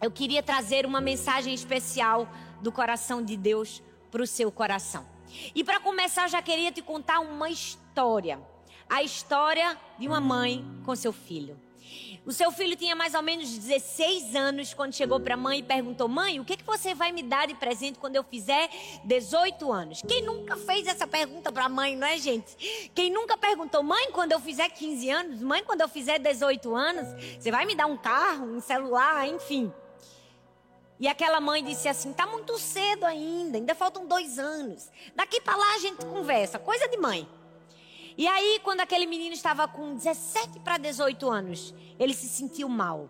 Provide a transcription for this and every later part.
eu queria trazer uma mensagem especial do coração de Deus para o seu coração. E para começar, eu já queria te contar uma história. A história de uma mãe com seu filho. O seu filho tinha mais ou menos 16 anos quando chegou para a mãe e perguntou: Mãe, o que, que você vai me dar de presente quando eu fizer 18 anos? Quem nunca fez essa pergunta para a mãe, não é, gente? Quem nunca perguntou: Mãe, quando eu fizer 15 anos? Mãe, quando eu fizer 18 anos? Você vai me dar um carro, um celular, enfim. E aquela mãe disse assim: Tá muito cedo ainda, ainda faltam dois anos. Daqui para lá a gente conversa, coisa de mãe. E aí, quando aquele menino estava com 17 para 18 anos, ele se sentiu mal.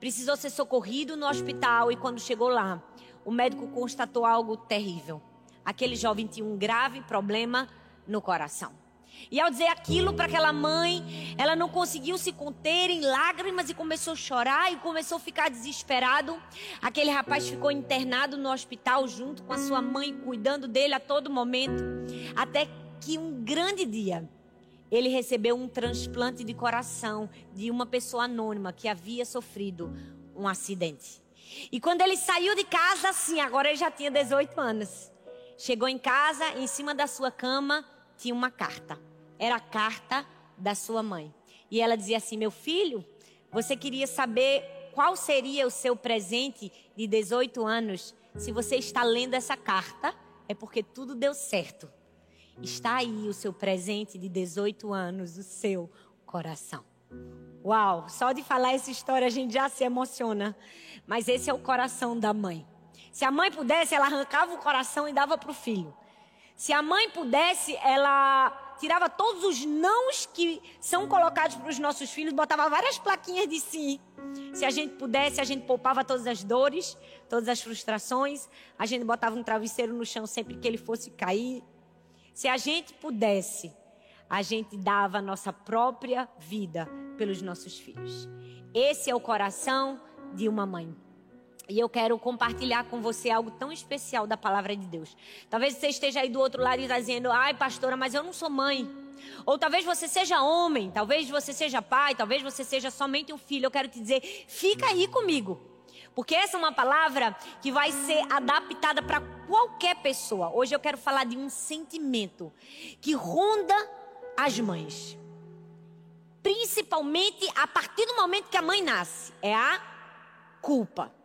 Precisou ser socorrido no hospital e quando chegou lá, o médico constatou algo terrível. Aquele jovem tinha um grave problema no coração. E ao dizer aquilo para aquela mãe, ela não conseguiu se conter em lágrimas e começou a chorar e começou a ficar desesperado. Aquele rapaz ficou internado no hospital junto com a sua mãe, cuidando dele a todo momento, até que um grande dia ele recebeu um transplante de coração de uma pessoa anônima que havia sofrido um acidente. E quando ele saiu de casa, assim, agora ele já tinha 18 anos. Chegou em casa, em cima da sua cama, tinha uma carta. Era a carta da sua mãe. E ela dizia assim: Meu filho, você queria saber qual seria o seu presente de 18 anos? Se você está lendo essa carta, é porque tudo deu certo. Está aí o seu presente de 18 anos, o seu coração. Uau, só de falar essa história a gente já se emociona. Mas esse é o coração da mãe. Se a mãe pudesse, ela arrancava o coração e dava para o filho. Se a mãe pudesse, ela tirava todos os nãos que são colocados para os nossos filhos, botava várias plaquinhas de sim. Se a gente pudesse, a gente poupava todas as dores, todas as frustrações. A gente botava um travesseiro no chão sempre que ele fosse cair. Se a gente pudesse, a gente dava a nossa própria vida pelos nossos filhos. Esse é o coração de uma mãe. E eu quero compartilhar com você algo tão especial da palavra de Deus. Talvez você esteja aí do outro lado e está dizendo: ai, pastora, mas eu não sou mãe. Ou talvez você seja homem, talvez você seja pai, talvez você seja somente um filho. Eu quero te dizer: fica aí comigo. Porque essa é uma palavra que vai ser adaptada para qualquer pessoa. Hoje eu quero falar de um sentimento que ronda as mães. Principalmente a partir do momento que a mãe nasce, é a culpa.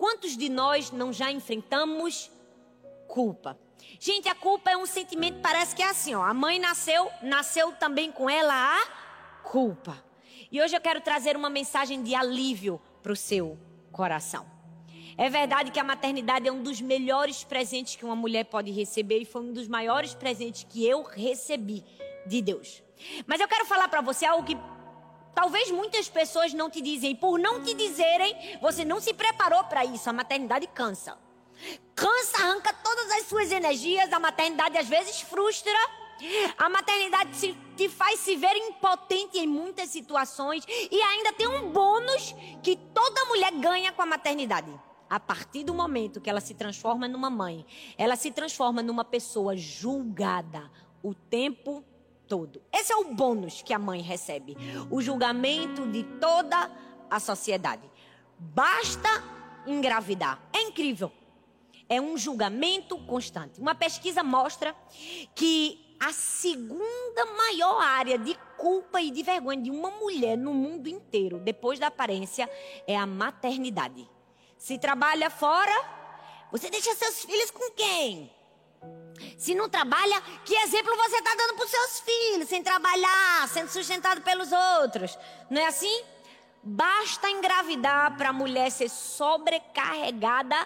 Quantos de nós não já enfrentamos culpa? Gente, a culpa é um sentimento, parece que é assim, ó. A mãe nasceu, nasceu também com ela a culpa. E hoje eu quero trazer uma mensagem de alívio para o seu coração. É verdade que a maternidade é um dos melhores presentes que uma mulher pode receber e foi um dos maiores presentes que eu recebi de Deus. Mas eu quero falar para você algo que talvez muitas pessoas não te dizem. Por não te dizerem, você não se preparou para isso. A maternidade cansa. Cansa, arranca todas as suas energias. A maternidade às vezes frustra. A maternidade te faz se ver impotente em muitas situações e ainda tem um bônus que toda mulher ganha com a maternidade. A partir do momento que ela se transforma numa mãe, ela se transforma numa pessoa julgada o tempo todo. Esse é o bônus que a mãe recebe, o julgamento de toda a sociedade. Basta engravidar. É incrível. É um julgamento constante. Uma pesquisa mostra que a segunda maior área de culpa e de vergonha de uma mulher no mundo inteiro, depois da aparência, é a maternidade. Se trabalha fora, você deixa seus filhos com quem? Se não trabalha, que exemplo você está dando para os seus filhos, sem trabalhar, sendo sustentado pelos outros? Não é assim? Basta engravidar para a mulher ser sobrecarregada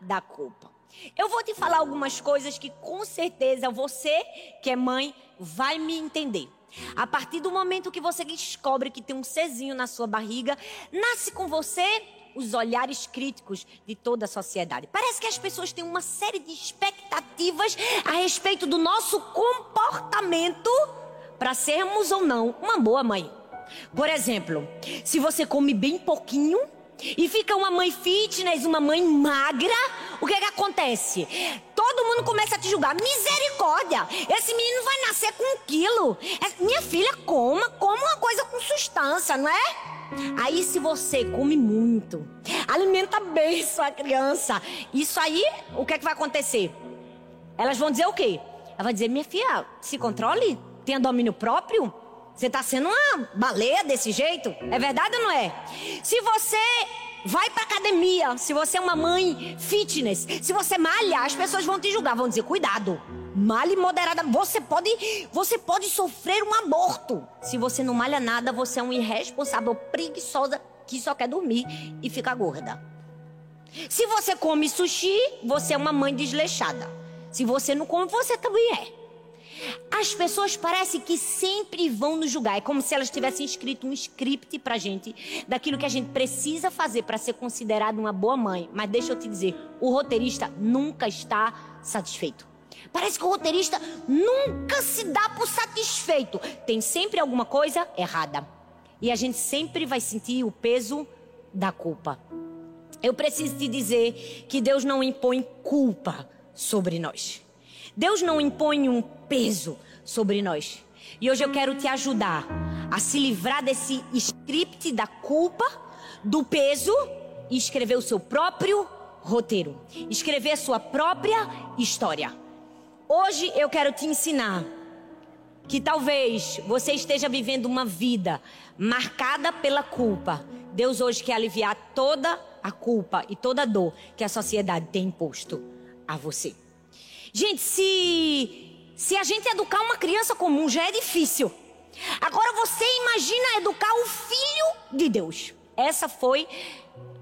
da culpa. Eu vou te falar algumas coisas que com certeza você, que é mãe, vai me entender. A partir do momento que você descobre que tem um cezinho na sua barriga, nasce com você os olhares críticos de toda a sociedade. Parece que as pessoas têm uma série de expectativas a respeito do nosso comportamento para sermos ou não uma boa mãe. Por exemplo, se você come bem pouquinho, e fica uma mãe fitness, uma mãe magra, o que é que acontece? Todo mundo começa a te julgar. Misericórdia! Esse menino vai nascer com um quilo. É, minha filha, coma, coma uma coisa com sustância, não é? Aí se você come muito, alimenta bem sua criança. Isso aí, o que é que vai acontecer? Elas vão dizer o quê? Ela vai dizer: minha filha, se controle, tenha domínio próprio. Você está sendo uma baleia desse jeito? É verdade ou não é? Se você vai para academia, se você é uma mãe fitness, se você malha, as pessoas vão te julgar, vão dizer: cuidado, malhe moderada. Você pode, você pode sofrer um aborto. Se você não malha nada, você é um irresponsável, preguiçosa que só quer dormir e fica gorda. Se você come sushi, você é uma mãe desleixada. Se você não come, você também é. As pessoas parecem que sempre vão nos julgar. É como se elas tivessem escrito um script pra gente daquilo que a gente precisa fazer para ser considerado uma boa mãe. Mas deixa eu te dizer, o roteirista nunca está satisfeito. Parece que o roteirista nunca se dá por satisfeito. Tem sempre alguma coisa errada. E a gente sempre vai sentir o peso da culpa. Eu preciso te dizer que Deus não impõe culpa sobre nós. Deus não impõe um peso sobre nós. E hoje eu quero te ajudar a se livrar desse script da culpa, do peso e escrever o seu próprio roteiro, escrever a sua própria história. Hoje eu quero te ensinar que talvez você esteja vivendo uma vida marcada pela culpa. Deus hoje quer aliviar toda a culpa e toda a dor que a sociedade tem imposto a você. Gente, se, se a gente educar uma criança comum já é difícil. Agora você imagina educar o filho de Deus. Essa foi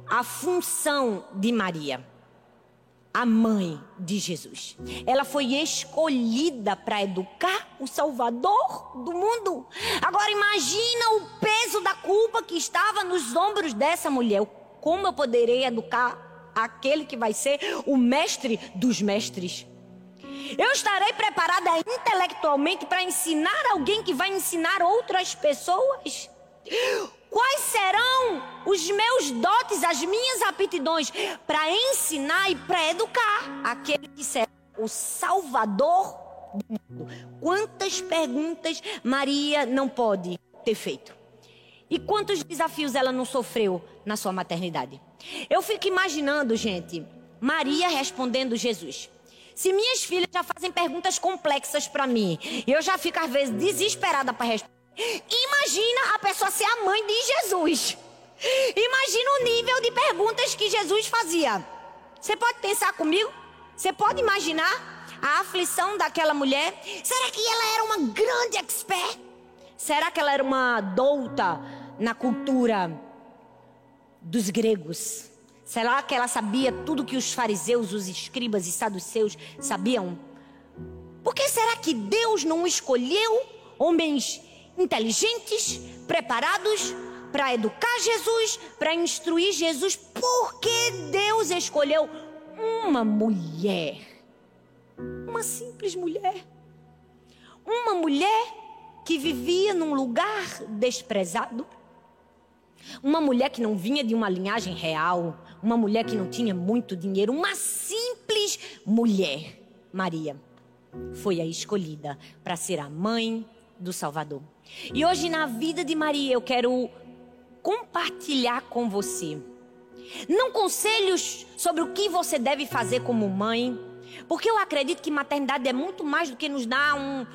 a função de Maria, a mãe de Jesus. Ela foi escolhida para educar o Salvador do mundo. Agora imagina o peso da culpa que estava nos ombros dessa mulher. Como eu poderei educar aquele que vai ser o mestre dos mestres? Eu estarei preparada intelectualmente para ensinar alguém que vai ensinar outras pessoas? Quais serão os meus dotes, as minhas aptidões para ensinar e para educar aquele que será o Salvador do mundo? Quantas perguntas Maria não pode ter feito? E quantos desafios ela não sofreu na sua maternidade? Eu fico imaginando, gente, Maria respondendo Jesus. Se minhas filhas já fazem perguntas complexas para mim, eu já fico às vezes desesperada para responder. Imagina a pessoa ser a mãe de Jesus. Imagina o nível de perguntas que Jesus fazia. Você pode pensar comigo? Você pode imaginar a aflição daquela mulher? Será que ela era uma grande expert? Será que ela era uma douta na cultura dos gregos? Será que ela sabia tudo que os fariseus, os escribas e saduceus sabiam? Por que será que Deus não escolheu homens inteligentes, preparados para educar Jesus, para instruir Jesus? Por que Deus escolheu uma mulher? Uma simples mulher. Uma mulher que vivia num lugar desprezado. Uma mulher que não vinha de uma linhagem real, uma mulher que não tinha muito dinheiro, uma simples mulher, Maria, foi a escolhida para ser a mãe do Salvador. E hoje, na vida de Maria, eu quero compartilhar com você. Não conselhos sobre o que você deve fazer como mãe, porque eu acredito que maternidade é muito mais do que nos dar um,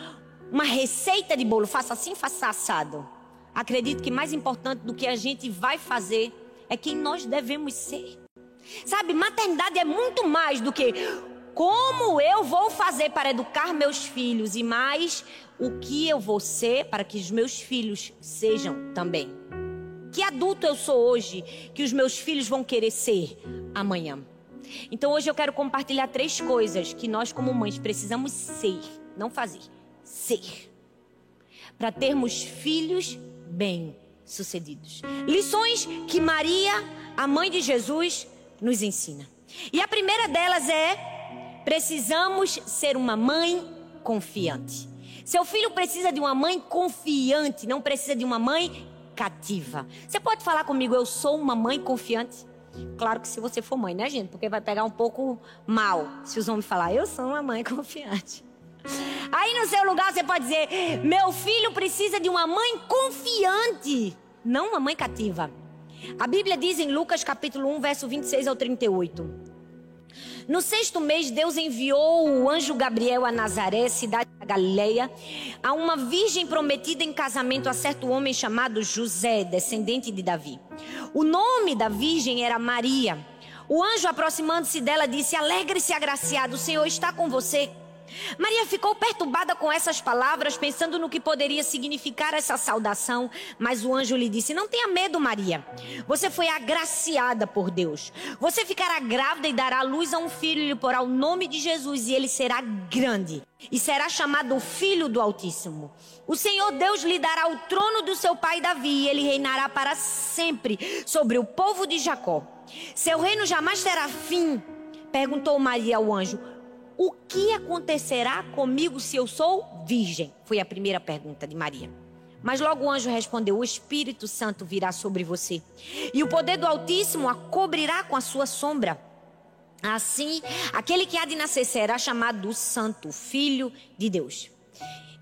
uma receita de bolo, faça assim, faça assado. Acredito que mais importante do que a gente vai fazer é quem nós devemos ser. Sabe, maternidade é muito mais do que como eu vou fazer para educar meus filhos e mais o que eu vou ser para que os meus filhos sejam também. Que adulto eu sou hoje que os meus filhos vão querer ser amanhã. Então hoje eu quero compartilhar três coisas que nós como mães precisamos ser, não fazer, ser. Para termos filhos bem-sucedidos. Lições que Maria, a mãe de Jesus, nos ensina. E a primeira delas é: precisamos ser uma mãe confiante. Seu filho precisa de uma mãe confiante, não precisa de uma mãe cativa. Você pode falar comigo, eu sou uma mãe confiante? Claro que se você for mãe, né, gente? Porque vai pegar um pouco mal se os homens falar, eu sou uma mãe confiante. Aí no seu lugar você pode dizer: meu filho precisa de uma mãe confiante, não uma mãe cativa. A Bíblia diz em Lucas capítulo 1, verso 26 ao 38. No sexto mês, Deus enviou o anjo Gabriel a Nazaré, cidade da Galileia, a uma virgem prometida em casamento a certo homem chamado José, descendente de Davi. O nome da virgem era Maria. O anjo, aproximando-se dela, disse: Alegre-se, agraciado, o Senhor está com você. Maria ficou perturbada com essas palavras, pensando no que poderia significar essa saudação, mas o anjo lhe disse: Não tenha medo, Maria. Você foi agraciada por Deus. Você ficará grávida e dará luz a um filho e lhe porá o nome de Jesus, e ele será grande e será chamado Filho do Altíssimo. O Senhor Deus lhe dará o trono do seu pai Davi, e ele reinará para sempre sobre o povo de Jacó. Seu reino jamais terá fim. Perguntou Maria ao anjo: o que acontecerá comigo se eu sou virgem? Foi a primeira pergunta de Maria. Mas logo o anjo respondeu: O Espírito Santo virá sobre você, e o poder do Altíssimo a cobrirá com a sua sombra. Assim, aquele que há de nascer será chamado Santo, Filho de Deus.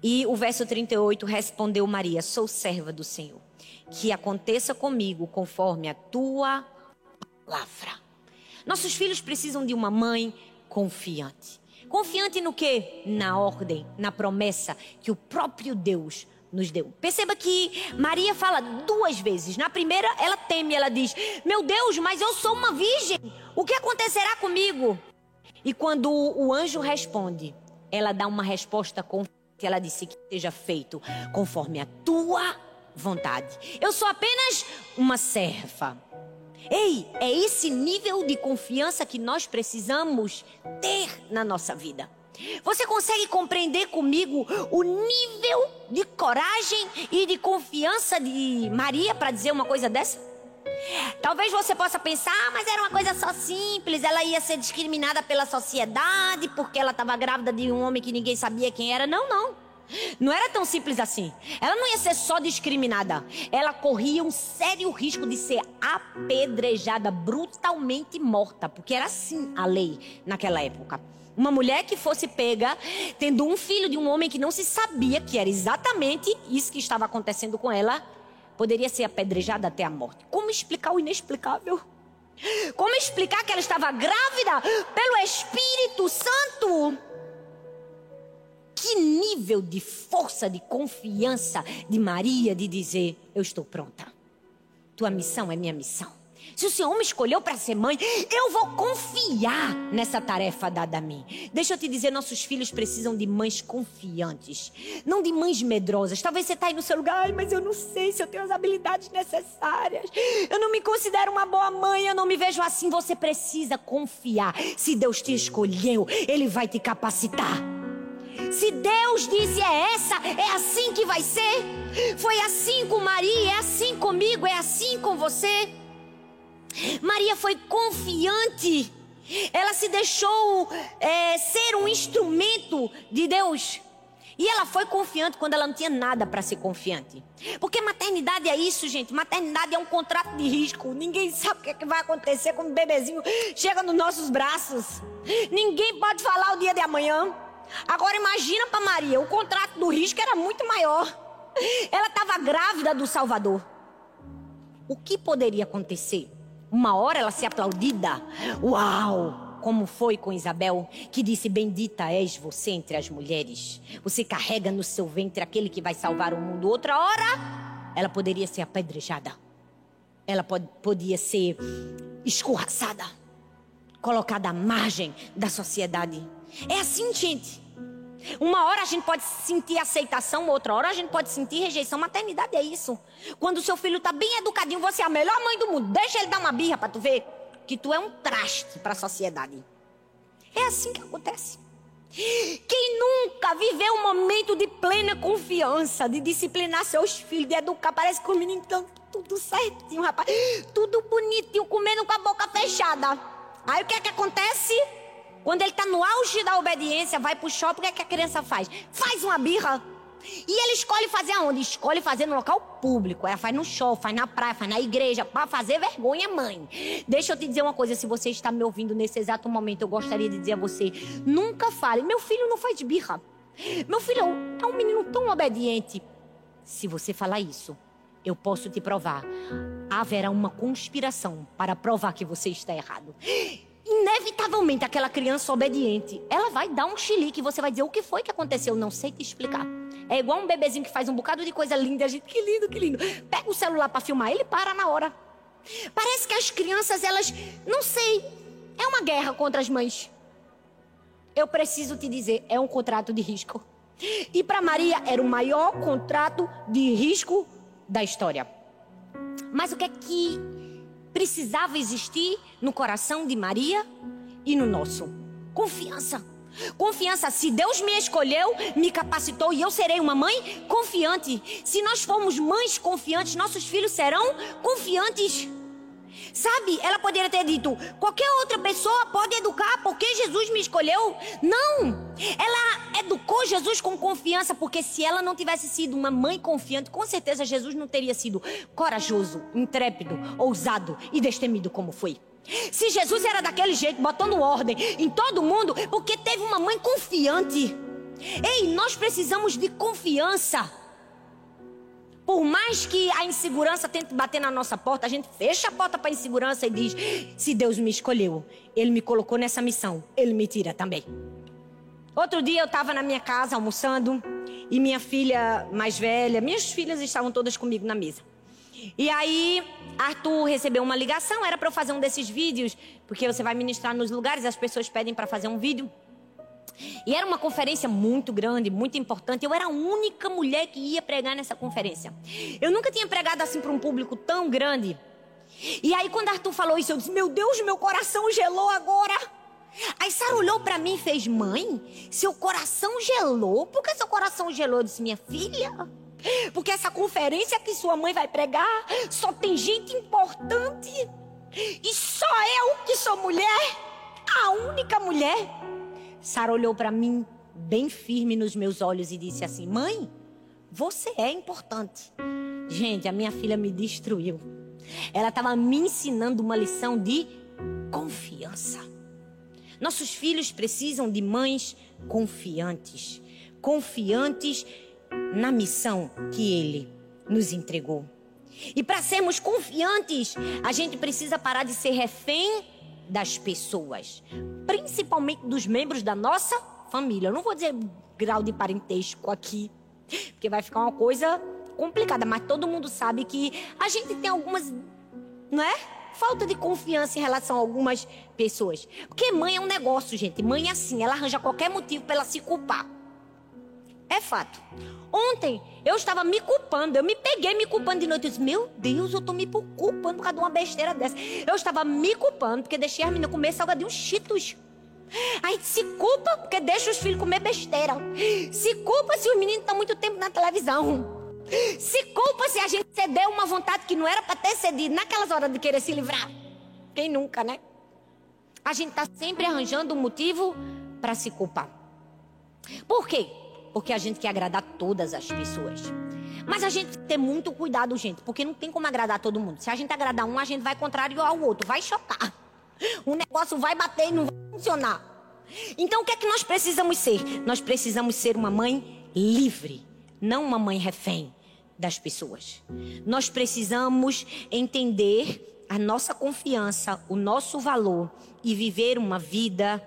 E o verso 38 respondeu Maria: Sou serva do Senhor. Que aconteça comigo conforme a tua palavra. Nossos filhos precisam de uma mãe confiante. Confiante no que? Na ordem, na promessa que o próprio Deus nos deu. Perceba que Maria fala duas vezes. Na primeira, ela teme, ela diz: Meu Deus, mas eu sou uma virgem. O que acontecerá comigo? E quando o anjo responde, ela dá uma resposta confiante. Ela disse que seja feito conforme a tua vontade. Eu sou apenas uma serva. Ei, é esse nível de confiança que nós precisamos ter na nossa vida. Você consegue compreender comigo o nível de coragem e de confiança de Maria para dizer uma coisa dessa? Talvez você possa pensar, ah, mas era uma coisa só simples, ela ia ser discriminada pela sociedade porque ela estava grávida de um homem que ninguém sabia quem era. Não, não. Não era tão simples assim. Ela não ia ser só discriminada. Ela corria um sério risco de ser apedrejada, brutalmente morta. Porque era assim a lei naquela época. Uma mulher que fosse pega tendo um filho de um homem que não se sabia que era exatamente isso que estava acontecendo com ela, poderia ser apedrejada até a morte. Como explicar o inexplicável? Como explicar que ela estava grávida pelo Espírito Santo? Que nível de força, de confiança de Maria de dizer: Eu estou pronta. Tua missão é minha missão. Se o Senhor me escolheu para ser mãe, eu vou confiar nessa tarefa dada a mim. Deixa eu te dizer: nossos filhos precisam de mães confiantes, não de mães medrosas. Talvez você está aí no seu lugar, mas eu não sei se eu tenho as habilidades necessárias. Eu não me considero uma boa mãe, eu não me vejo assim. Você precisa confiar. Se Deus te escolheu, Ele vai te capacitar. Se Deus disse é essa, é assim que vai ser. Foi assim com Maria, é assim comigo, é assim com você. Maria foi confiante. Ela se deixou é, ser um instrumento de Deus. E ela foi confiante quando ela não tinha nada para ser confiante. Porque maternidade é isso, gente. Maternidade é um contrato de risco. Ninguém sabe o que, é que vai acontecer quando o bebezinho chega nos nossos braços. Ninguém pode falar o dia de amanhã. Agora imagina para Maria, o contrato do risco era muito maior. Ela estava grávida do Salvador. O que poderia acontecer? Uma hora ela ser aplaudida. Uau! Como foi com Isabel, que disse: Bendita és você entre as mulheres. Você carrega no seu ventre aquele que vai salvar o mundo. Outra hora, ela poderia ser apedrejada. Ela pod podia ser escorraçada, colocada à margem da sociedade. É assim, gente. Uma hora a gente pode sentir aceitação, outra hora a gente pode sentir rejeição. Maternidade é isso. Quando o seu filho está bem educadinho, você é a melhor mãe do mundo. Deixa ele dar uma birra para tu ver que tu é um traste para a sociedade. É assim que acontece. Quem nunca viveu um momento de plena confiança, de disciplinar seus filhos, de educar, parece que os meninos estão tudo certinho, rapaz. Tudo bonitinho, comendo com a boca fechada. Aí o que é que acontece? Quando ele está no auge da obediência, vai pro shopping, o que, é que a criança faz? Faz uma birra. E ele escolhe fazer aonde? Escolhe fazer no local público. Ela faz no show, faz na praia, faz na igreja, para fazer vergonha, mãe. Deixa eu te dizer uma coisa, se você está me ouvindo nesse exato momento, eu gostaria de dizer a você: nunca fale, meu filho não faz birra. Meu filho é um menino tão obediente. Se você falar isso, eu posso te provar. haverá uma conspiração para provar que você está errado. Inevitavelmente, aquela criança obediente, ela vai dar um chilique e você vai dizer: O que foi que aconteceu? Não sei te explicar. É igual um bebezinho que faz um bocado de coisa linda. A gente, que lindo, que lindo. Pega o celular para filmar, ele para na hora. Parece que as crianças, elas, não sei, é uma guerra contra as mães. Eu preciso te dizer, é um contrato de risco. E para Maria era o maior contrato de risco da história. Mas o que é que precisava existir no coração de Maria e no nosso? Confiança. Confiança, se Deus me escolheu, me capacitou e eu serei uma mãe confiante. Se nós formos mães confiantes, nossos filhos serão confiantes. Sabe, ela poderia ter dito: qualquer outra pessoa pode educar porque Jesus me escolheu. Não! Ela educou Jesus com confiança, porque se ela não tivesse sido uma mãe confiante, com certeza Jesus não teria sido corajoso, intrépido, ousado e destemido como foi. Se Jesus era daquele jeito, botando ordem em todo mundo, porque teve uma mãe confiante. Ei, nós precisamos de confiança. Por mais que a insegurança tente bater na nossa porta, a gente fecha a porta para a insegurança e diz: se Deus me escolheu, Ele me colocou nessa missão, Ele me tira também. Outro dia eu estava na minha casa almoçando e minha filha mais velha, minhas filhas estavam todas comigo na mesa. E aí Arthur recebeu uma ligação, era para eu fazer um desses vídeos, porque você vai ministrar nos lugares, as pessoas pedem para fazer um vídeo. E era uma conferência muito grande, muito importante. Eu era a única mulher que ia pregar nessa conferência. Eu nunca tinha pregado assim para um público tão grande. E aí, quando Arthur falou isso, eu disse: Meu Deus, meu coração gelou agora. Aí Sara olhou para mim e fez: Mãe, seu coração gelou? Por que seu coração gelou? Eu disse: Minha filha. Porque essa conferência que sua mãe vai pregar só tem gente importante. E só eu que sou mulher, a única mulher. Sara olhou para mim bem firme nos meus olhos e disse assim: Mãe, você é importante. Gente, a minha filha me destruiu. Ela estava me ensinando uma lição de confiança. Nossos filhos precisam de mães confiantes, confiantes na missão que Ele nos entregou. E para sermos confiantes, a gente precisa parar de ser refém das pessoas, principalmente dos membros da nossa família. Eu não vou dizer grau de parentesco aqui, porque vai ficar uma coisa complicada, mas todo mundo sabe que a gente tem algumas, não é? Falta de confiança em relação a algumas pessoas. Porque mãe é um negócio, gente. Mãe é assim, ela arranja qualquer motivo para ela se culpar. É fato. Ontem eu estava me culpando, eu me peguei me culpando de noite. Eu disse, meu Deus, eu estou me culpando por causa de uma besteira dessa. Eu estava me culpando porque deixei a menina comer salgadinho cheetos. Aí se culpa porque deixa os filhos comer besteira. Se culpa se os meninos estão muito tempo na televisão. Se culpa se a gente cedeu uma vontade que não era para ter cedido naquelas horas de querer se livrar. Quem nunca, né? A gente está sempre arranjando um motivo para se culpar. Por quê? Porque a gente quer agradar todas as pessoas. Mas a gente tem muito cuidado, gente, porque não tem como agradar todo mundo. Se a gente agradar um, a gente vai contrariar ao outro, vai chocar. O negócio vai bater e não vai funcionar. Então o que é que nós precisamos ser? Nós precisamos ser uma mãe livre, não uma mãe refém das pessoas. Nós precisamos entender a nossa confiança, o nosso valor e viver uma vida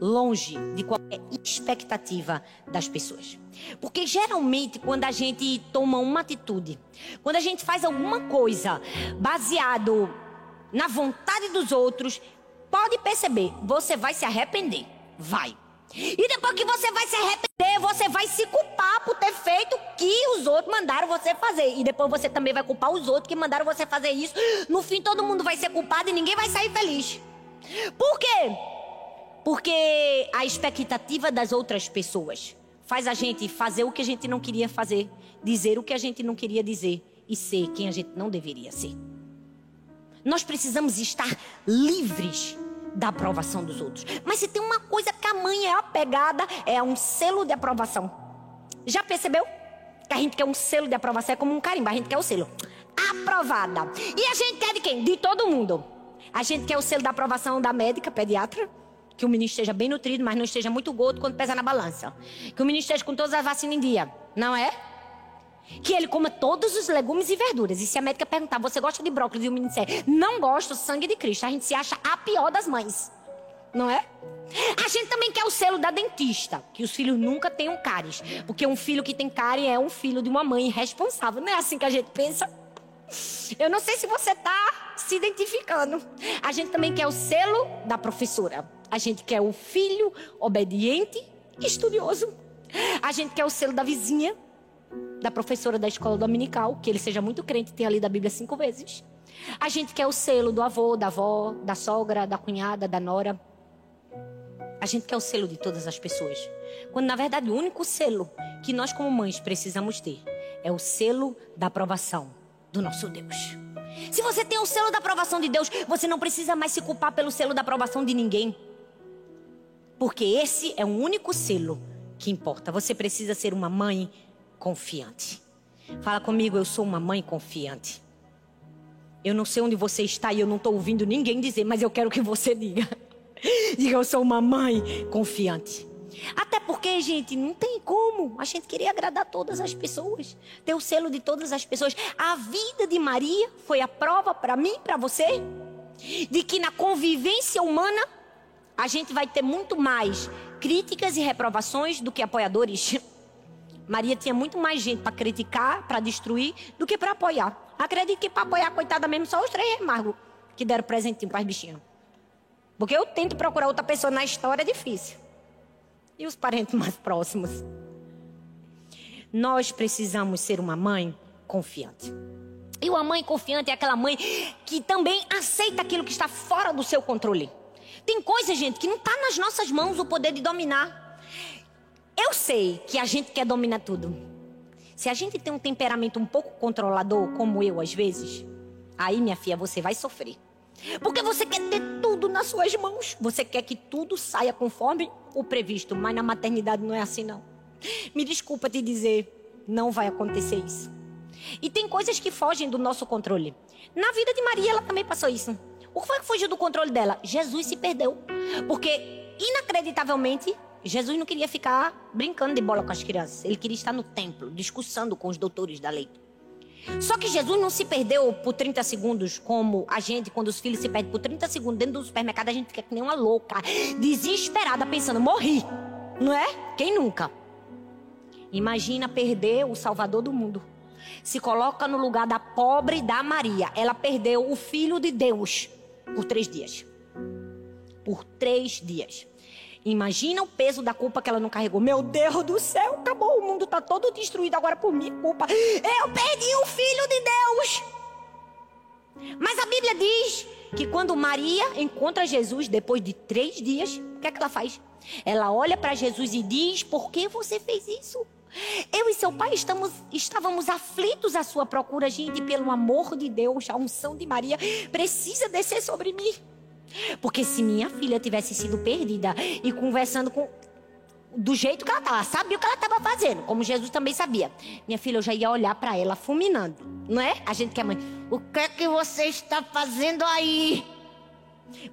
longe de qualquer expectativa das pessoas. Porque geralmente, quando a gente toma uma atitude, quando a gente faz alguma coisa baseado na vontade dos outros, pode perceber, você vai se arrepender. Vai. E depois que você vai se arrepender, você vai se culpar por ter feito o que os outros mandaram você fazer. E depois você também vai culpar os outros que mandaram você fazer isso. No fim, todo mundo vai ser culpado e ninguém vai sair feliz. Por quê? Porque a expectativa das outras pessoas faz a gente fazer o que a gente não queria fazer, dizer o que a gente não queria dizer e ser quem a gente não deveria ser. Nós precisamos estar livres da aprovação dos outros. Mas se tem uma coisa que a mãe é apegada, é um selo de aprovação. Já percebeu? Que a gente quer um selo de aprovação, é como um carimbo, a gente quer o selo. Aprovada. E a gente quer de quem? De todo mundo. A gente quer o selo da aprovação da médica, pediatra que o menino esteja bem nutrido, mas não esteja muito gordo quando pesa na balança. Que o menino esteja com todas as vacinas em dia, não é? que ele coma todos os legumes e verduras. E se a médica perguntar, você gosta de brócolis? E o menino disser, não gosto, sangue de Cristo. A gente se acha a pior das mães. Não é? A gente também quer o selo da dentista, que os filhos nunca tenham cáries. Porque um filho que tem cárie é um filho de uma mãe irresponsável. Não é assim que a gente pensa? Eu não sei se você está se identificando. A gente também quer o selo da professora. A gente quer o filho obediente e estudioso. A gente quer o selo da vizinha, da professora da escola dominical, que ele seja muito crente e tenha lido a Bíblia cinco vezes. A gente quer o selo do avô, da avó, da sogra, da cunhada, da nora. A gente quer o selo de todas as pessoas. Quando na verdade o único selo que nós como mães precisamos ter é o selo da aprovação do nosso Deus. Se você tem o selo da aprovação de Deus, você não precisa mais se culpar pelo selo da aprovação de ninguém. Porque esse é o único selo que importa. Você precisa ser uma mãe confiante. Fala comigo, eu sou uma mãe confiante. Eu não sei onde você está e eu não estou ouvindo ninguém dizer, mas eu quero que você diga. Diga, eu sou uma mãe confiante. Até porque, gente, não tem como a gente querer agradar todas as pessoas, ter o selo de todas as pessoas. A vida de Maria foi a prova para mim, para você, de que na convivência humana a gente vai ter muito mais críticas e reprovações do que apoiadores. Maria tinha muito mais gente para criticar, para destruir, do que para apoiar. Acredito que para apoiar, coitada mesmo, só os três remargos que deram presentinho para as bichinhas. Porque eu tento procurar outra pessoa na história, é difícil. E os parentes mais próximos? Nós precisamos ser uma mãe confiante. E uma mãe confiante é aquela mãe que também aceita aquilo que está fora do seu controle. Tem coisa, gente, que não está nas nossas mãos o poder de dominar. Eu sei que a gente quer dominar tudo. Se a gente tem um temperamento um pouco controlador, como eu às vezes, aí, minha filha, você vai sofrer. Porque você quer ter tudo nas suas mãos. Você quer que tudo saia conforme o previsto. Mas na maternidade não é assim, não. Me desculpa te dizer, não vai acontecer isso. E tem coisas que fogem do nosso controle. Na vida de Maria, ela também passou isso. O que foi que fugiu do controle dela? Jesus se perdeu. Porque, inacreditavelmente, Jesus não queria ficar brincando de bola com as crianças. Ele queria estar no templo, discussando com os doutores da lei. Só que Jesus não se perdeu por 30 segundos, como a gente, quando os filhos se perdem por 30 segundos dentro do supermercado, a gente fica que nem uma louca, desesperada, pensando, morri. Não é? Quem nunca? Imagina perder o Salvador do mundo. Se coloca no lugar da pobre da Maria. Ela perdeu o Filho de Deus por três dias. Por três dias. Imagina o peso da culpa que ela não carregou. Meu Deus do céu, acabou. O mundo está todo destruído agora por minha culpa. Eu perdi o filho de Deus. Mas a Bíblia diz que quando Maria encontra Jesus depois de três dias, o que é que ela faz? Ela olha para Jesus e diz: Por que você fez isso? Eu e seu pai estamos, estávamos aflitos à sua procura, gente, pelo amor de Deus, a unção de Maria precisa descer sobre mim. Porque se minha filha tivesse sido perdida e conversando com do jeito que ela estava, sabia o que ela estava fazendo, como Jesus também sabia. Minha filha, eu já ia olhar para ela fulminando, não é? A gente quer mãe. O que é que você está fazendo aí?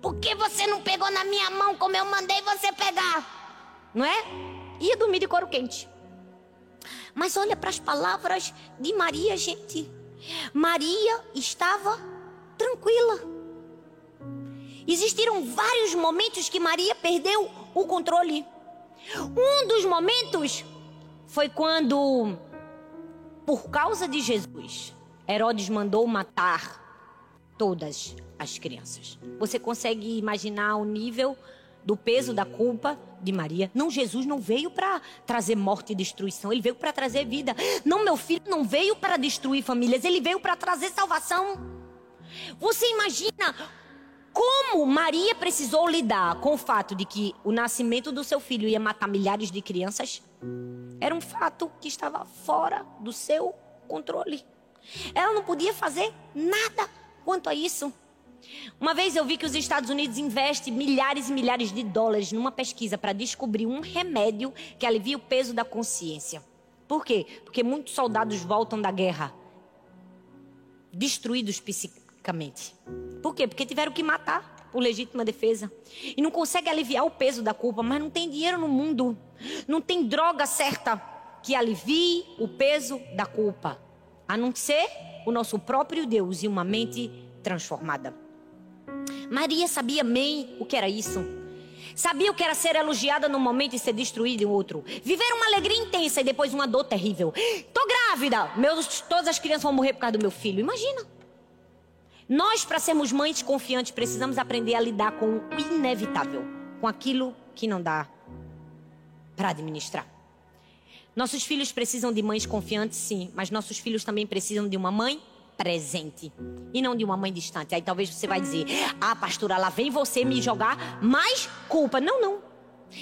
Por que você não pegou na minha mão como eu mandei você pegar? Não é? Ia dormir de couro quente. Mas olha para as palavras de Maria, gente. Maria estava tranquila. Existiram vários momentos que Maria perdeu o controle. Um dos momentos foi quando, por causa de Jesus, Herodes mandou matar todas as crianças. Você consegue imaginar o nível do peso da culpa de Maria? Não, Jesus não veio para trazer morte e destruição, ele veio para trazer vida. Não, meu filho não veio para destruir famílias, ele veio para trazer salvação. Você imagina como Maria precisou lidar com o fato de que o nascimento do seu filho ia matar milhares de crianças? Era um fato que estava fora do seu controle. Ela não podia fazer nada quanto a isso. Uma vez eu vi que os Estados Unidos investem milhares e milhares de dólares numa pesquisa para descobrir um remédio que alivia o peso da consciência. Por quê? Porque muitos soldados voltam da guerra destruídos psicologicamente Por quê? Porque tiveram que matar por legítima defesa. E não consegue aliviar o peso da culpa, mas não tem dinheiro no mundo. Não tem droga certa que alivie o peso da culpa, a não ser o nosso próprio Deus e uma mente transformada. Maria sabia bem o que era isso. Sabia o que era ser elogiada num momento e ser destruída em outro. Viver uma alegria intensa e depois uma dor terrível. Tô grávida, meus, todas as crianças vão morrer por causa do meu filho. Imagina. Nós, para sermos mães confiantes, precisamos aprender a lidar com o inevitável, com aquilo que não dá para administrar. Nossos filhos precisam de mães confiantes, sim, mas nossos filhos também precisam de uma mãe presente e não de uma mãe distante. Aí talvez você vai dizer: "Ah, pastora, lá vem você me jogar mais culpa". Não, não.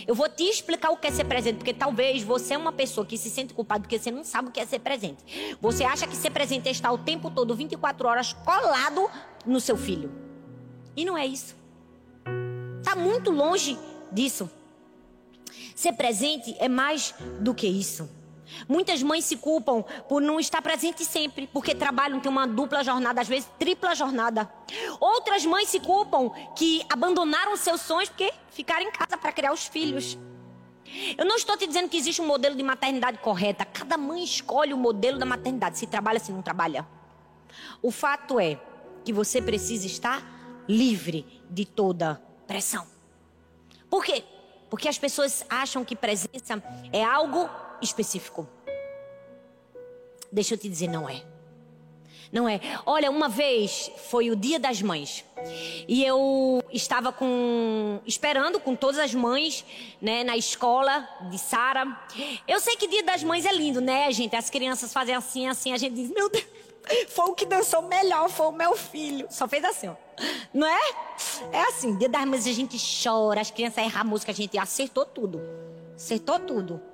Eu vou te explicar o que é ser presente, porque talvez você é uma pessoa que se sente culpada porque você não sabe o que é ser presente. Você acha que ser presente é estar o tempo todo, 24 horas, colado no seu filho. E não é isso. Está muito longe disso. Ser presente é mais do que isso. Muitas mães se culpam por não estar presente sempre, porque trabalham, tem uma dupla jornada, às vezes tripla jornada. Outras mães se culpam que abandonaram seus sonhos porque ficaram em casa para criar os filhos. Eu não estou te dizendo que existe um modelo de maternidade correta. Cada mãe escolhe o modelo da maternidade, se trabalha, se não trabalha. O fato é que você precisa estar livre de toda pressão. Por quê? Porque as pessoas acham que presença é algo específico. Deixa eu te dizer, não é. Não é. Olha, uma vez foi o Dia das Mães. E eu estava com esperando com todas as mães, né, na escola de Sara. Eu sei que Dia das Mães é lindo, né, gente? As crianças fazem assim, assim, a gente diz: "Meu Deus, foi o que dançou melhor, foi o meu filho". Só fez assim, ó. Não é? É assim, Dia das Mães a gente chora, as crianças erram a música, a gente acertou tudo. Acertou tudo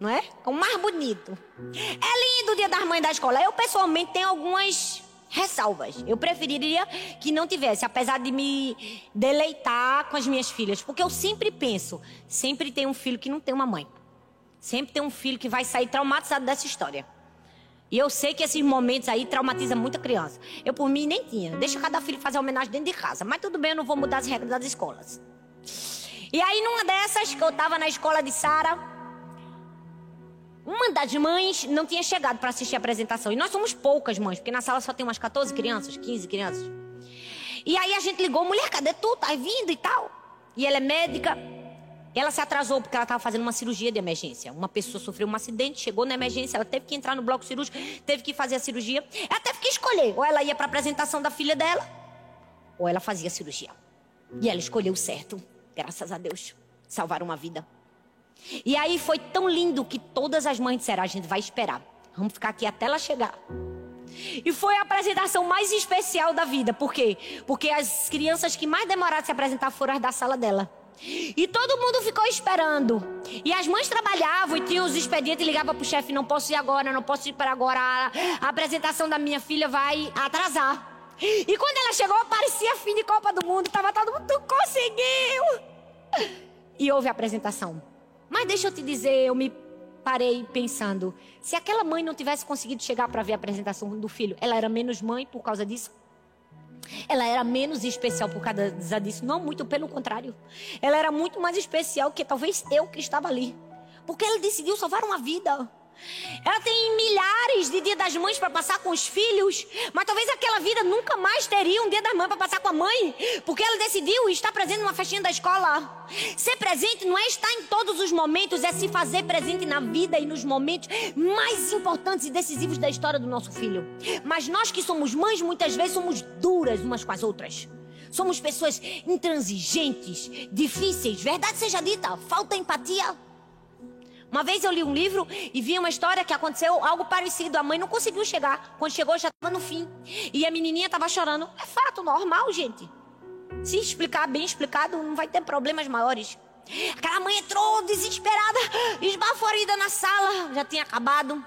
não é? O mais bonito. É lindo o dia das mães da escola. Eu, pessoalmente, tenho algumas ressalvas. Eu preferiria que não tivesse, apesar de me deleitar com as minhas filhas. Porque eu sempre penso, sempre tem um filho que não tem uma mãe. Sempre tem um filho que vai sair traumatizado dessa história. E eu sei que esses momentos aí traumatizam muita criança. Eu, por mim, nem tinha. Deixa cada filho fazer homenagem dentro de casa. Mas tudo bem, eu não vou mudar as regras das escolas. E aí, numa dessas, que eu estava na escola de Sara, uma das mães não tinha chegado para assistir a apresentação. E nós somos poucas mães, porque na sala só tem umas 14 crianças, 15 crianças. E aí a gente ligou, mulher, cadê tu? Tá vindo e tal. E ela é médica. Ela se atrasou porque ela estava fazendo uma cirurgia de emergência. Uma pessoa sofreu um acidente, chegou na emergência, ela teve que entrar no bloco cirúrgico, teve que fazer a cirurgia. Ela teve que escolher, ou ela ia para a apresentação da filha dela, ou ela fazia a cirurgia. E ela escolheu certo, graças a Deus. Salvar uma vida. E aí foi tão lindo que todas as mães disseram: a gente vai esperar. Vamos ficar aqui até ela chegar. E foi a apresentação mais especial da vida. Por quê? Porque as crianças que mais demoraram a se apresentar foram as da sala dela. E todo mundo ficou esperando. E as mães trabalhavam e tinham os expedientes e ligavam pro chefe: não posso ir agora, não posso ir para agora. A, apresentação da minha filha vai atrasar. E quando ela chegou, parecia fim de Copa do Mundo. Tava todo mundo, conseguiu! E houve a apresentação. Mas deixa eu te dizer, eu me parei pensando, se aquela mãe não tivesse conseguido chegar para ver a apresentação do filho, ela era menos mãe por causa disso? Ela era menos especial por causa disso? Não, muito pelo contrário. Ela era muito mais especial que talvez eu que estava ali. Porque ela decidiu salvar uma vida. Ela tem milhares de dia das mães para passar com os filhos, mas talvez aquela vida nunca mais teria um dia das mães para passar com a mãe, porque ela decidiu estar presente numa festinha da escola. Ser presente não é estar em todos os momentos, é se fazer presente na vida e nos momentos mais importantes e decisivos da história do nosso filho. Mas nós que somos mães, muitas vezes somos duras umas com as outras. Somos pessoas intransigentes, difíceis, verdade seja dita, falta empatia. Uma vez eu li um livro e vi uma história que aconteceu algo parecido. A mãe não conseguiu chegar. Quando chegou, já estava no fim. E a menininha estava chorando. É fato, normal, gente. Se explicar bem explicado, não vai ter problemas maiores. Aquela mãe entrou desesperada, esbaforida na sala. Já tinha acabado.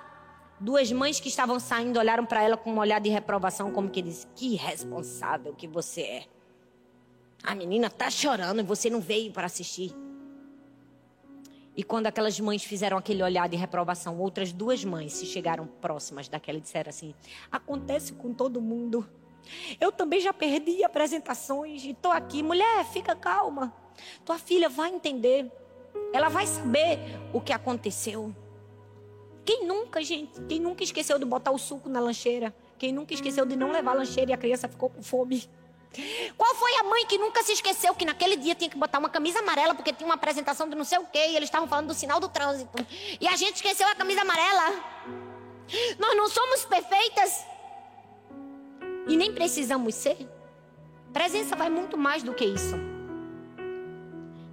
Duas mães que estavam saindo olharam para ela com um olhar de reprovação, como que diz: Que irresponsável que você é. A menina está chorando e você não veio para assistir. E quando aquelas mães fizeram aquele olhar de reprovação, outras duas mães se chegaram próximas daquela e disseram assim: Acontece com todo mundo. Eu também já perdi apresentações e estou aqui. Mulher, fica calma. Tua filha vai entender. Ela vai saber o que aconteceu. Quem nunca, gente? Quem nunca esqueceu de botar o suco na lancheira? Quem nunca esqueceu de não levar a lancheira e a criança ficou com fome? Qual foi a mãe que nunca se esqueceu que naquele dia tinha que botar uma camisa amarela porque tinha uma apresentação de não sei o quê e eles estavam falando do sinal do trânsito e a gente esqueceu a camisa amarela? Nós não somos perfeitas e nem precisamos ser. Presença vai muito mais do que isso.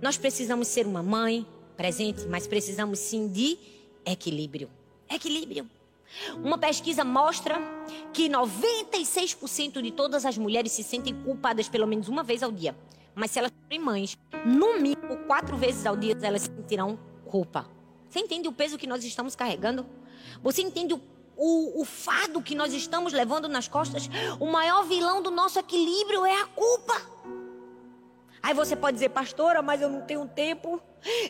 Nós precisamos ser uma mãe presente, mas precisamos sim de equilíbrio. Equilíbrio. Uma pesquisa mostra que 96% de todas as mulheres se sentem culpadas pelo menos uma vez ao dia. Mas se elas forem mães, no mínimo quatro vezes ao dia elas sentirão culpa. Você entende o peso que nós estamos carregando? Você entende o, o, o fardo que nós estamos levando nas costas? O maior vilão do nosso equilíbrio é a culpa. Aí você pode dizer, pastora, mas eu não tenho tempo,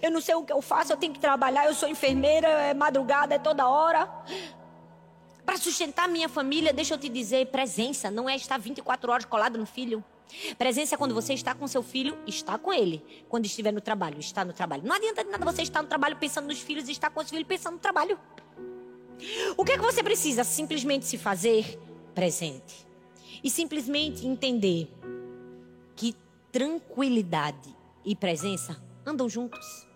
eu não sei o que eu faço, eu tenho que trabalhar, eu sou enfermeira, é madrugada, é toda hora. Para sustentar minha família, deixa eu te dizer, presença não é estar 24 horas colado no filho. Presença é quando você está com seu filho, está com ele. Quando estiver no trabalho, está no trabalho. Não adianta de nada você estar no trabalho pensando nos filhos e estar com os filhos pensando no trabalho. O que é que você precisa? Simplesmente se fazer presente. E simplesmente entender que tranquilidade e presença andam juntos.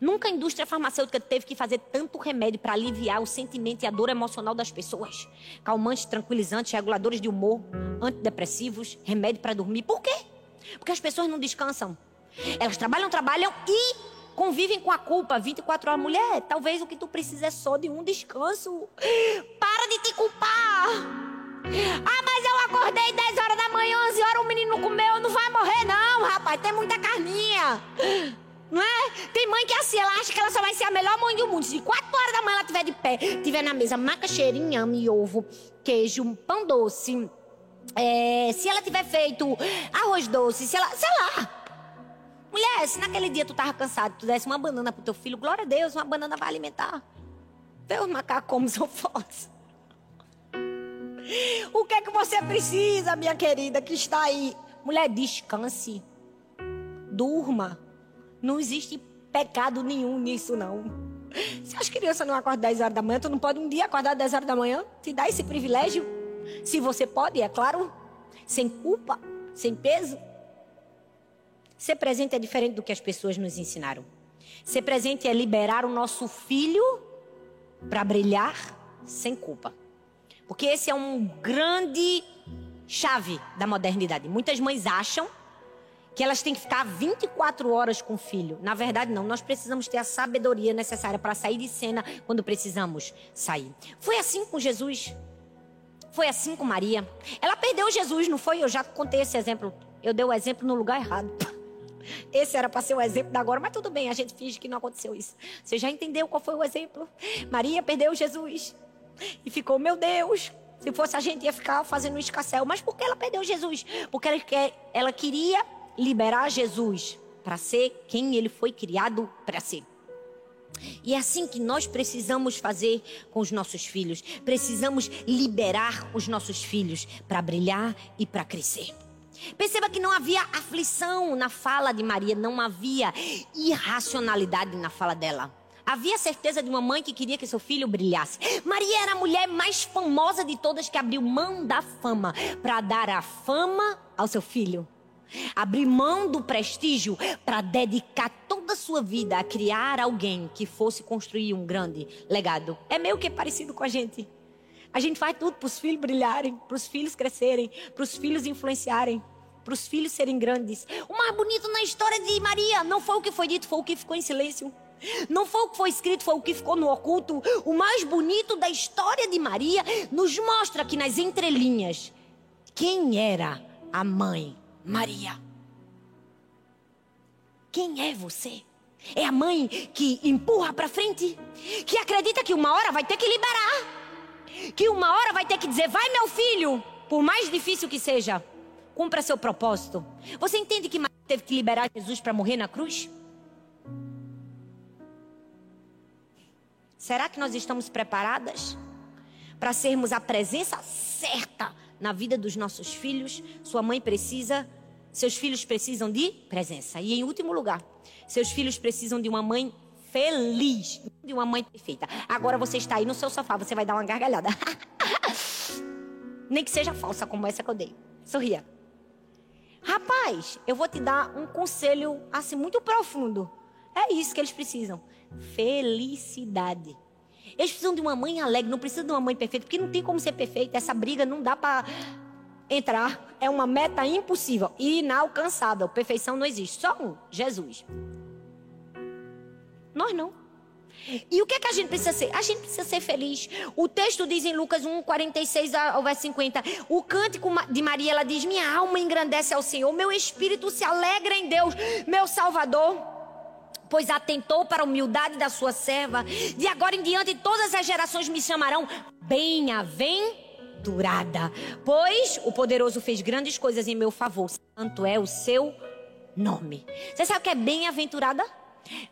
Nunca a indústria farmacêutica teve que fazer tanto remédio para aliviar o sentimento e a dor emocional das pessoas. Calmantes, tranquilizantes, reguladores de humor, antidepressivos, remédio para dormir. Por quê? Porque as pessoas não descansam. Elas trabalham, trabalham e convivem com a culpa 24 horas. Mulher, talvez o que tu precisa é só de um descanso. Para de te culpar. Ah, mas eu acordei 10 horas da manhã, 11 horas, o menino comeu, não vai morrer não, rapaz, tem muita carninha. Não é? Tem mãe que é assim, ela acha que ela só vai ser a melhor mãe do mundo. Se 4 horas da manhã ela estiver de pé, tiver na mesa macaxeira, inhame, ovo, queijo, pão doce. É, se ela tiver feito arroz doce, se ela. sei lá. Mulher, se naquele dia tu tava cansado, tu desse uma banana pro teu filho, glória a Deus, uma banana vai alimentar. Vê os macacos como são fortes. O que é que você precisa, minha querida, que está aí? Mulher, descanse. Durma. Não existe pecado nenhum nisso, não. Se as crianças não acordam 10 horas da manhã, tu não pode um dia acordar 10 horas da manhã? Te dá esse privilégio? Se você pode, é claro. Sem culpa, sem peso. Ser presente é diferente do que as pessoas nos ensinaram. Ser presente é liberar o nosso filho para brilhar sem culpa. Porque esse é um grande chave da modernidade. Muitas mães acham que elas têm que ficar 24 horas com o filho. Na verdade, não. Nós precisamos ter a sabedoria necessária para sair de cena quando precisamos sair. Foi assim com Jesus. Foi assim com Maria. Ela perdeu Jesus, não foi? Eu já contei esse exemplo. Eu dei o exemplo no lugar errado. Esse era para ser o exemplo da agora, mas tudo bem, a gente finge que não aconteceu isso. Você já entendeu qual foi o exemplo? Maria perdeu Jesus e ficou, meu Deus, se fosse a gente ia ficar fazendo um. Mas por que ela perdeu Jesus? Porque ela, ela queria liberar Jesus para ser quem ele foi criado para ser. E é assim que nós precisamos fazer com os nossos filhos. Precisamos liberar os nossos filhos para brilhar e para crescer. Perceba que não havia aflição na fala de Maria, não havia irracionalidade na fala dela. Havia certeza de uma mãe que queria que seu filho brilhasse. Maria era a mulher mais famosa de todas que abriu mão da fama para dar a fama ao seu filho. Abrir mão do prestígio para dedicar toda a sua vida a criar alguém que fosse construir um grande legado. É meio que parecido com a gente. A gente faz tudo para os filhos brilharem, para os filhos crescerem, para os filhos influenciarem, para os filhos serem grandes. O mais bonito na história de Maria não foi o que foi dito, foi o que ficou em silêncio. Não foi o que foi escrito, foi o que ficou no oculto. O mais bonito da história de Maria nos mostra que nas entrelinhas quem era a mãe Maria. Quem é você? É a mãe que empurra para frente, que acredita que uma hora vai ter que liberar, que uma hora vai ter que dizer: vai, meu filho, por mais difícil que seja, cumpra seu propósito. Você entende que Maria teve que liberar Jesus para morrer na cruz? Será que nós estamos preparadas para sermos a presença certa na vida dos nossos filhos, sua mãe precisa, seus filhos precisam de presença. E em último lugar, seus filhos precisam de uma mãe feliz de uma mãe perfeita. Agora você está aí no seu sofá, você vai dar uma gargalhada. Nem que seja falsa como essa que eu dei. Sorria. Rapaz, eu vou te dar um conselho assim muito profundo. É isso que eles precisam. Felicidade. Eles precisam de uma mãe alegre, não precisam de uma mãe perfeita, porque não tem como ser perfeita. Essa briga não dá para entrar. É uma meta impossível, inalcançável. Perfeição não existe. Só um, Jesus. Nós não. E o que é que a gente precisa ser? A gente precisa ser feliz. O texto diz em Lucas 1, 46 ao verso 50. O cântico de Maria, ela diz: Minha alma engrandece ao Senhor, meu espírito se alegra em Deus, meu Salvador. Pois atentou para a humildade da sua serva. De agora em diante, todas as gerações me chamarão bem-aventurada. Pois o poderoso fez grandes coisas em meu favor. Santo é o seu nome. Você sabe o que é bem-aventurada?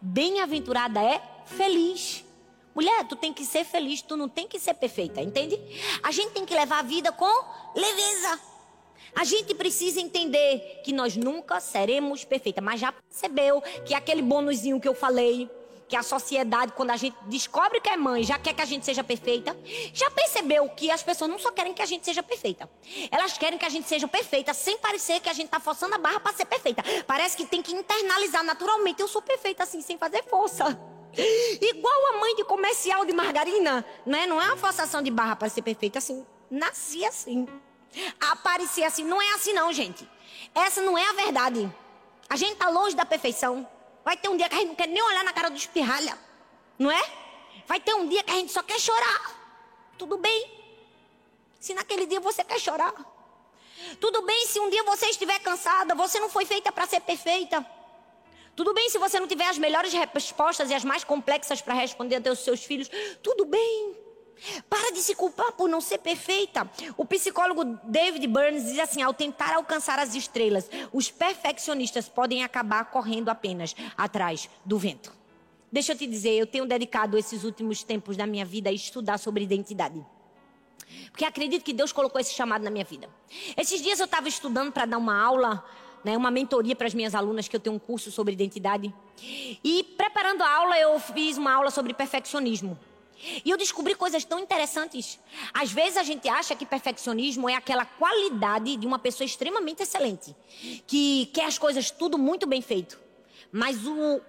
Bem-aventurada é feliz. Mulher, tu tem que ser feliz, tu não tem que ser perfeita, entende? A gente tem que levar a vida com leveza. A gente precisa entender que nós nunca seremos perfeitas, mas já percebeu que aquele bônusinho que eu falei, que a sociedade, quando a gente descobre que é mãe, já quer que a gente seja perfeita, já percebeu que as pessoas não só querem que a gente seja perfeita, elas querem que a gente seja perfeita sem parecer que a gente está forçando a barra para ser perfeita. Parece que tem que internalizar naturalmente. Eu sou perfeita assim, sem fazer força. Igual a mãe de comercial de margarina, né? Não é uma forçação de barra para ser perfeita assim. Nasci assim. Aparecer assim. Não é assim, não, gente. Essa não é a verdade. A gente está longe da perfeição. Vai ter um dia que a gente não quer nem olhar na cara do espirralha. Não é? Vai ter um dia que a gente só quer chorar. Tudo bem. Se naquele dia você quer chorar. Tudo bem se um dia você estiver cansada. Você não foi feita para ser perfeita. Tudo bem se você não tiver as melhores respostas e as mais complexas para responder aos seus filhos. Tudo bem. Para de se culpar por não ser perfeita. O psicólogo David Burns diz assim: ao tentar alcançar as estrelas, os perfeccionistas podem acabar correndo apenas atrás do vento. Deixa eu te dizer, eu tenho dedicado esses últimos tempos da minha vida a estudar sobre identidade. Porque acredito que Deus colocou esse chamado na minha vida. Esses dias eu estava estudando para dar uma aula né, uma mentoria para as minhas alunas, que eu tenho um curso sobre identidade. E preparando a aula, eu fiz uma aula sobre perfeccionismo. E eu descobri coisas tão interessantes. Às vezes a gente acha que perfeccionismo é aquela qualidade de uma pessoa extremamente excelente, que quer as coisas tudo muito bem feito. Mas o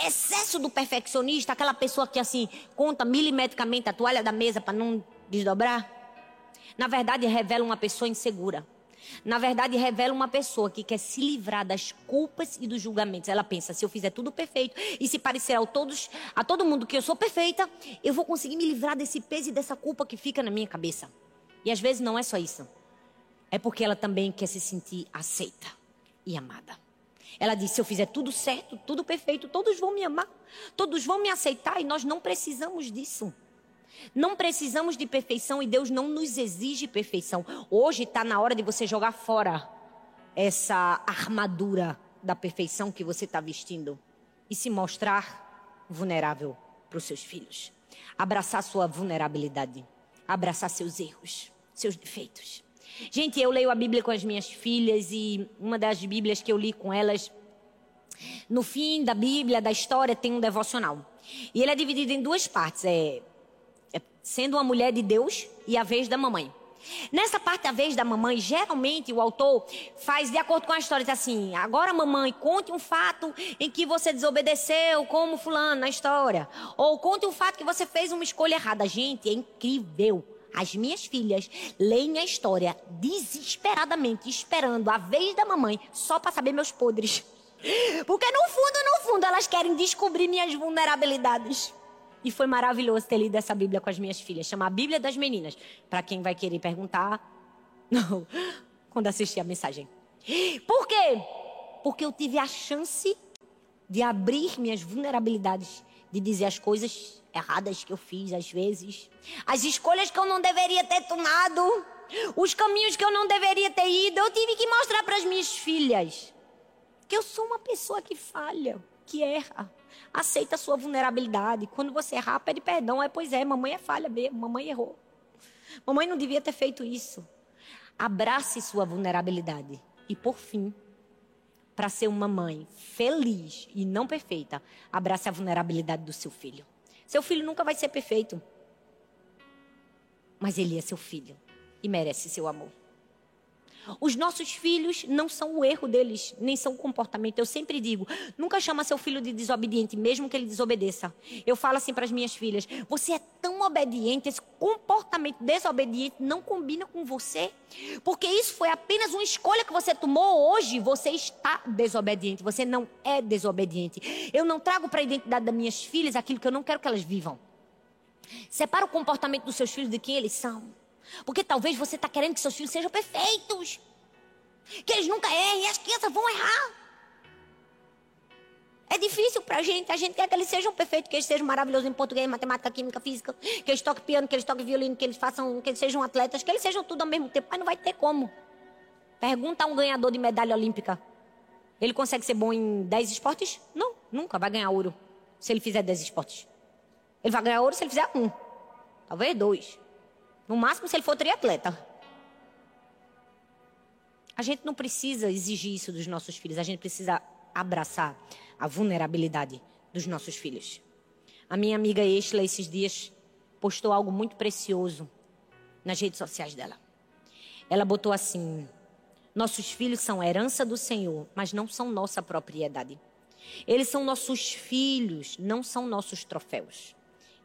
excesso do perfeccionista, aquela pessoa que assim conta milimetricamente a toalha da mesa para não desdobrar, na verdade revela uma pessoa insegura. Na verdade, revela uma pessoa que quer se livrar das culpas e dos julgamentos. Ela pensa: se eu fizer tudo perfeito e se parecer a, todos, a todo mundo que eu sou perfeita, eu vou conseguir me livrar desse peso e dessa culpa que fica na minha cabeça. E às vezes não é só isso. É porque ela também quer se sentir aceita e amada. Ela diz: se eu fizer tudo certo, tudo perfeito, todos vão me amar, todos vão me aceitar e nós não precisamos disso. Não precisamos de perfeição e Deus não nos exige perfeição. Hoje está na hora de você jogar fora essa armadura da perfeição que você está vestindo e se mostrar vulnerável para os seus filhos. Abraçar sua vulnerabilidade, abraçar seus erros, seus defeitos. Gente, eu leio a Bíblia com as minhas filhas e uma das Bíblias que eu li com elas, no fim da Bíblia, da história, tem um devocional. E ele é dividido em duas partes. É sendo uma mulher de Deus e a vez da mamãe. Nessa parte da vez da mamãe, geralmente o autor faz de acordo com a história, diz assim: agora mamãe, conte um fato em que você desobedeceu, como fulano na história. Ou conte um fato que você fez uma escolha errada. Gente, é incrível. As minhas filhas leem a história desesperadamente, esperando a vez da mamãe, só para saber meus podres. Porque no fundo, no fundo, elas querem descobrir minhas vulnerabilidades. E foi maravilhoso ter lido essa Bíblia com as minhas filhas. Chama a Bíblia das Meninas. Para quem vai querer perguntar, não, quando assistir a mensagem. Por quê? Porque eu tive a chance de abrir minhas vulnerabilidades, de dizer as coisas erradas que eu fiz às vezes, as escolhas que eu não deveria ter tomado, os caminhos que eu não deveria ter ido. Eu tive que mostrar para as minhas filhas que eu sou uma pessoa que falha, que erra. Aceita a sua vulnerabilidade. Quando você errar, pede perdão. É, pois é, mamãe é falha mesmo, mamãe errou. Mamãe não devia ter feito isso. Abrace sua vulnerabilidade. E por fim, para ser uma mãe feliz e não perfeita, abrace a vulnerabilidade do seu filho. Seu filho nunca vai ser perfeito. Mas ele é seu filho e merece seu amor. Os nossos filhos não são o erro deles, nem são o comportamento. Eu sempre digo, nunca chama seu filho de desobediente, mesmo que ele desobedeça. Eu falo assim para as minhas filhas: você é tão obediente, esse comportamento desobediente não combina com você, porque isso foi apenas uma escolha que você tomou hoje. Você está desobediente, você não é desobediente. Eu não trago para a identidade das minhas filhas aquilo que eu não quero que elas vivam. Separa o comportamento dos seus filhos de quem eles são. Porque talvez você está querendo que seus filhos sejam perfeitos. Que eles nunca errem e as crianças vão errar. É difícil para a gente. A gente quer que eles sejam perfeitos, que eles sejam maravilhosos em português, matemática, química, física, que eles toquem piano, que eles toquem violino, que eles façam, que eles sejam atletas, que eles sejam tudo ao mesmo tempo. Mas não vai ter como. Pergunta a um ganhador de medalha olímpica. Ele consegue ser bom em 10 esportes? Não, nunca vai ganhar ouro se ele fizer 10 esportes. Ele vai ganhar ouro se ele fizer um. Talvez dois. No máximo, se ele for triatleta. A gente não precisa exigir isso dos nossos filhos, a gente precisa abraçar a vulnerabilidade dos nossos filhos. A minha amiga Estela, esses dias, postou algo muito precioso nas redes sociais dela. Ela botou assim: Nossos filhos são herança do Senhor, mas não são nossa propriedade. Eles são nossos filhos, não são nossos troféus.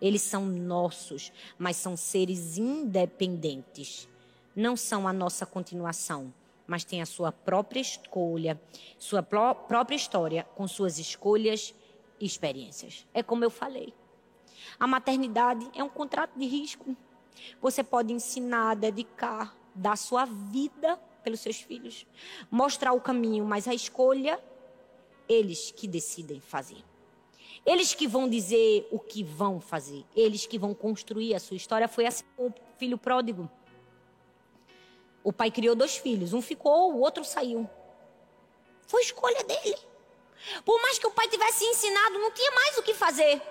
Eles são nossos, mas são seres independentes. Não são a nossa continuação, mas têm a sua própria escolha, sua pró própria história, com suas escolhas e experiências. É como eu falei. A maternidade é um contrato de risco. Você pode ensinar, dedicar, dar sua vida pelos seus filhos, mostrar o caminho, mas a escolha, eles que decidem fazer. Eles que vão dizer o que vão fazer. Eles que vão construir a sua história. Foi assim com o filho pródigo. O pai criou dois filhos. Um ficou, o outro saiu. Foi escolha dele. Por mais que o pai tivesse ensinado, não tinha mais o que fazer.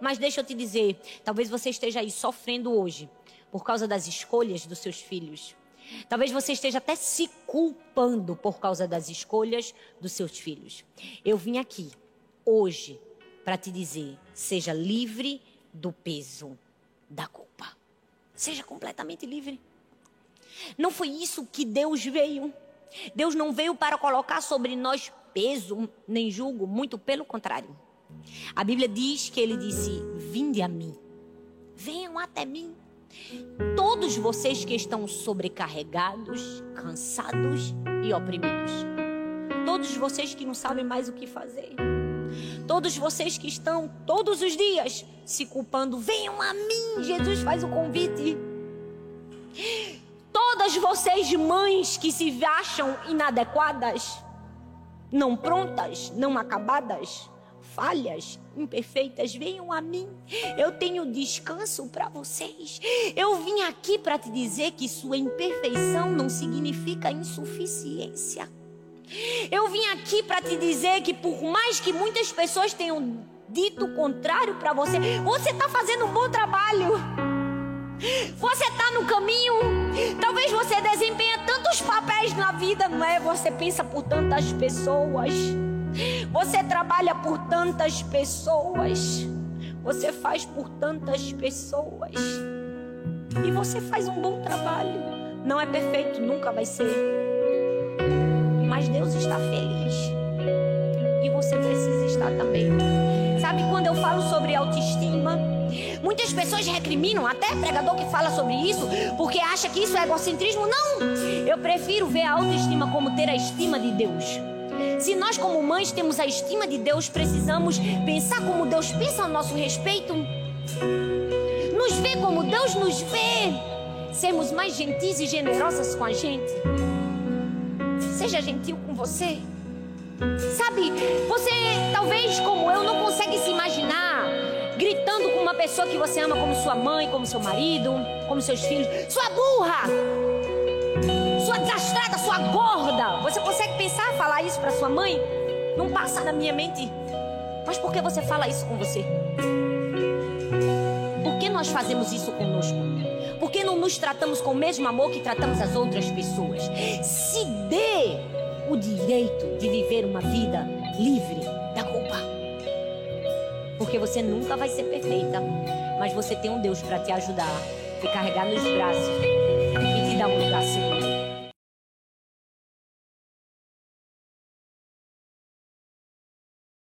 Mas deixa eu te dizer, talvez você esteja aí sofrendo hoje por causa das escolhas dos seus filhos. Talvez você esteja até se culpando por causa das escolhas dos seus filhos. Eu vim aqui hoje para te dizer: seja livre do peso da culpa. Seja completamente livre. Não foi isso que Deus veio. Deus não veio para colocar sobre nós peso nem julgo, muito pelo contrário. A Bíblia diz que ele disse: Vinde a mim, venham até mim. Todos vocês que estão sobrecarregados, cansados e oprimidos. Todos vocês que não sabem mais o que fazer. Todos vocês que estão todos os dias se culpando, venham a mim. Jesus faz o convite. Todas vocês, mães que se acham inadequadas, não prontas, não acabadas, falhas, imperfeitas, venham a mim. Eu tenho descanso para vocês. Eu vim aqui para te dizer que sua imperfeição não significa insuficiência. Eu vim aqui para te dizer que por mais que muitas pessoas tenham dito o contrário para você, você está fazendo um bom trabalho. Você está no caminho. Talvez você desempenha tantos papéis na vida, não é? Você pensa por tantas pessoas. Você trabalha por tantas pessoas. Você faz por tantas pessoas. E você faz um bom trabalho. Não é perfeito, nunca vai ser mas Deus está feliz. E você precisa estar também. Sabe quando eu falo sobre autoestima? Muitas pessoas recriminam, até pregador que fala sobre isso, porque acha que isso é egocentrismo. Não! Eu prefiro ver a autoestima como ter a estima de Deus. Se nós, como mães, temos a estima de Deus, precisamos pensar como Deus pensa a nosso respeito. Nos ver como Deus nos vê. Sermos mais gentis e generosas com a gente. Seja gentil com você. Sabe, você talvez como eu não consegue se imaginar gritando com uma pessoa que você ama como sua mãe, como seu marido, como seus filhos. Sua burra! Sua desastrada, sua gorda! Você consegue pensar falar isso para sua mãe? Não passa na minha mente. Mas por que você fala isso com você? Por que nós fazemos isso conosco? Por que não nos tratamos com o mesmo amor que tratamos as outras pessoas? Se dê o direito de viver uma vida livre da culpa. Porque você nunca vai ser perfeita, mas você tem um Deus para te ajudar, te carregar nos braços e te dar um seguro.